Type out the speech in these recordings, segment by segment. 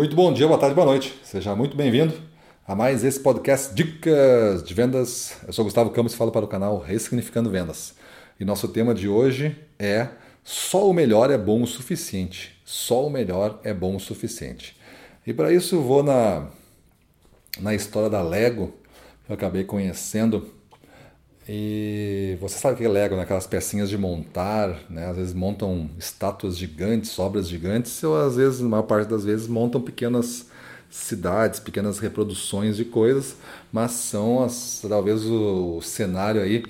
Muito bom dia, boa tarde, boa noite. Seja muito bem-vindo a mais esse podcast Dicas de Vendas. Eu sou Gustavo Campos e falo para o canal Ressignificando Vendas. E nosso tema de hoje é Só o melhor é bom o suficiente. Só o melhor é bom o suficiente. E para isso vou na, na história da Lego, que eu acabei conhecendo e você sabe que é Lego, né? aquelas pecinhas de montar, né? às vezes montam estátuas gigantes, obras gigantes, ou às vezes, na maior parte das vezes, montam pequenas cidades, pequenas reproduções de coisas, mas são as, talvez o cenário aí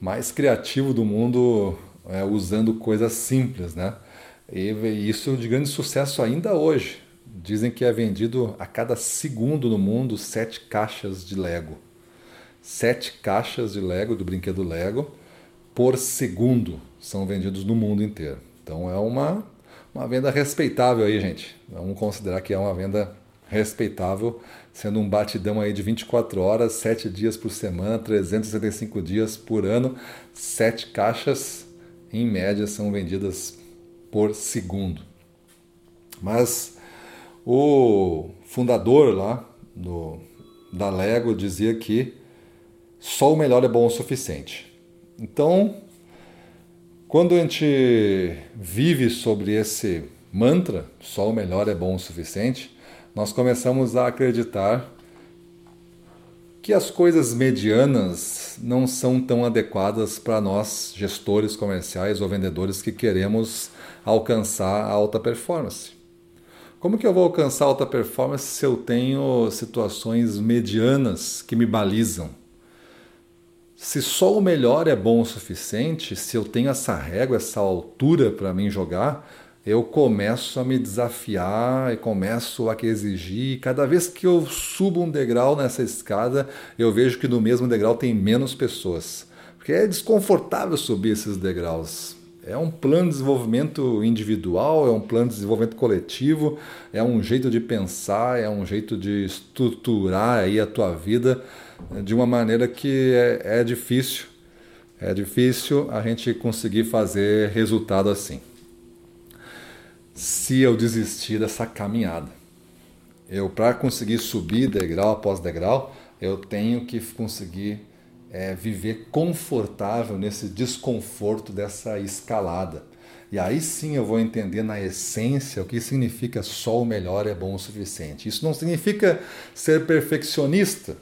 mais criativo do mundo é, usando coisas simples, né? E isso de grande sucesso ainda hoje. Dizem que é vendido a cada segundo no mundo sete caixas de Lego sete caixas de Lego, do brinquedo Lego, por segundo são vendidos no mundo inteiro. Então é uma, uma venda respeitável aí, gente. Vamos considerar que é uma venda respeitável, sendo um batidão aí de 24 horas, 7 dias por semana, 365 dias por ano, sete caixas em média são vendidas por segundo. Mas o fundador lá do, da Lego dizia que só o melhor é bom o suficiente. Então, quando a gente vive sobre esse mantra, só o melhor é bom o suficiente, nós começamos a acreditar que as coisas medianas não são tão adequadas para nós, gestores comerciais ou vendedores que queremos alcançar a alta performance. Como que eu vou alcançar alta performance se eu tenho situações medianas que me balizam? Se só o melhor é bom o suficiente, se eu tenho essa régua, essa altura para mim jogar, eu começo a me desafiar e começo a exigir. Cada vez que eu subo um degrau nessa escada, eu vejo que no mesmo degrau tem menos pessoas. Porque é desconfortável subir esses degraus. É um plano de desenvolvimento individual, é um plano de desenvolvimento coletivo, é um jeito de pensar, é um jeito de estruturar aí a tua vida de uma maneira que é, é difícil. É difícil a gente conseguir fazer resultado assim. Se eu desistir dessa caminhada, eu para conseguir subir degrau após degrau, eu tenho que conseguir é, viver confortável nesse desconforto dessa escalada. E aí sim eu vou entender na essência o que significa só o melhor é bom o suficiente. Isso não significa ser perfeccionista,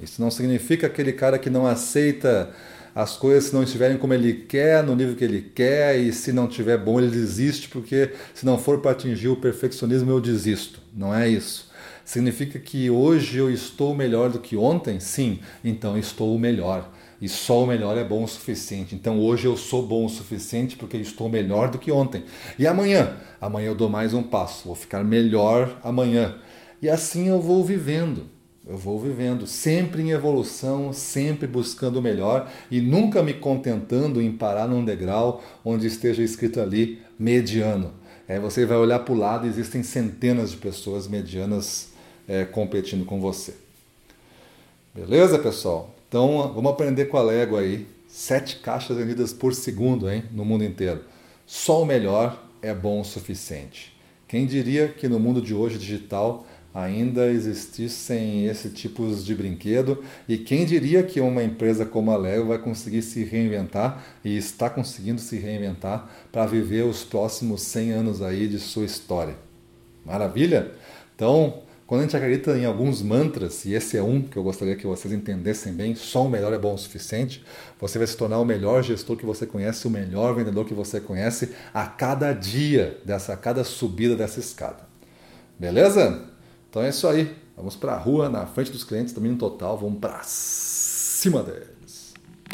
isso não significa aquele cara que não aceita as coisas se não estiverem como ele quer, no nível que ele quer, e se não tiver bom ele desiste, porque se não for para atingir o perfeccionismo eu desisto. Não é isso. Significa que hoje eu estou melhor do que ontem? Sim, então estou o melhor. E só o melhor é bom o suficiente. Então hoje eu sou bom o suficiente porque estou melhor do que ontem. E amanhã? Amanhã eu dou mais um passo, vou ficar melhor amanhã. E assim eu vou vivendo. Eu vou vivendo sempre em evolução, sempre buscando o melhor e nunca me contentando em parar num degrau onde esteja escrito ali mediano. É, você vai olhar para o lado existem centenas de pessoas medianas é, competindo com você. Beleza, pessoal? Então vamos aprender com a Lego aí. Sete caixas vendidas por segundo hein, no mundo inteiro. Só o melhor é bom o suficiente. Quem diria que no mundo de hoje digital ainda existissem esse tipos de brinquedo e quem diria que uma empresa como a Lego vai conseguir se reinventar e está conseguindo se reinventar para viver os próximos 100 anos aí de sua história. Maravilha? Então, quando a gente acredita em alguns mantras, e esse é um que eu gostaria que vocês entendessem bem, só o melhor é bom o suficiente, você vai se tornar o melhor gestor que você conhece, o melhor vendedor que você conhece a cada dia dessa, a cada subida dessa escada. Beleza? Então é isso aí. Vamos para a rua, na frente dos clientes, também no total. Vamos para cima deles.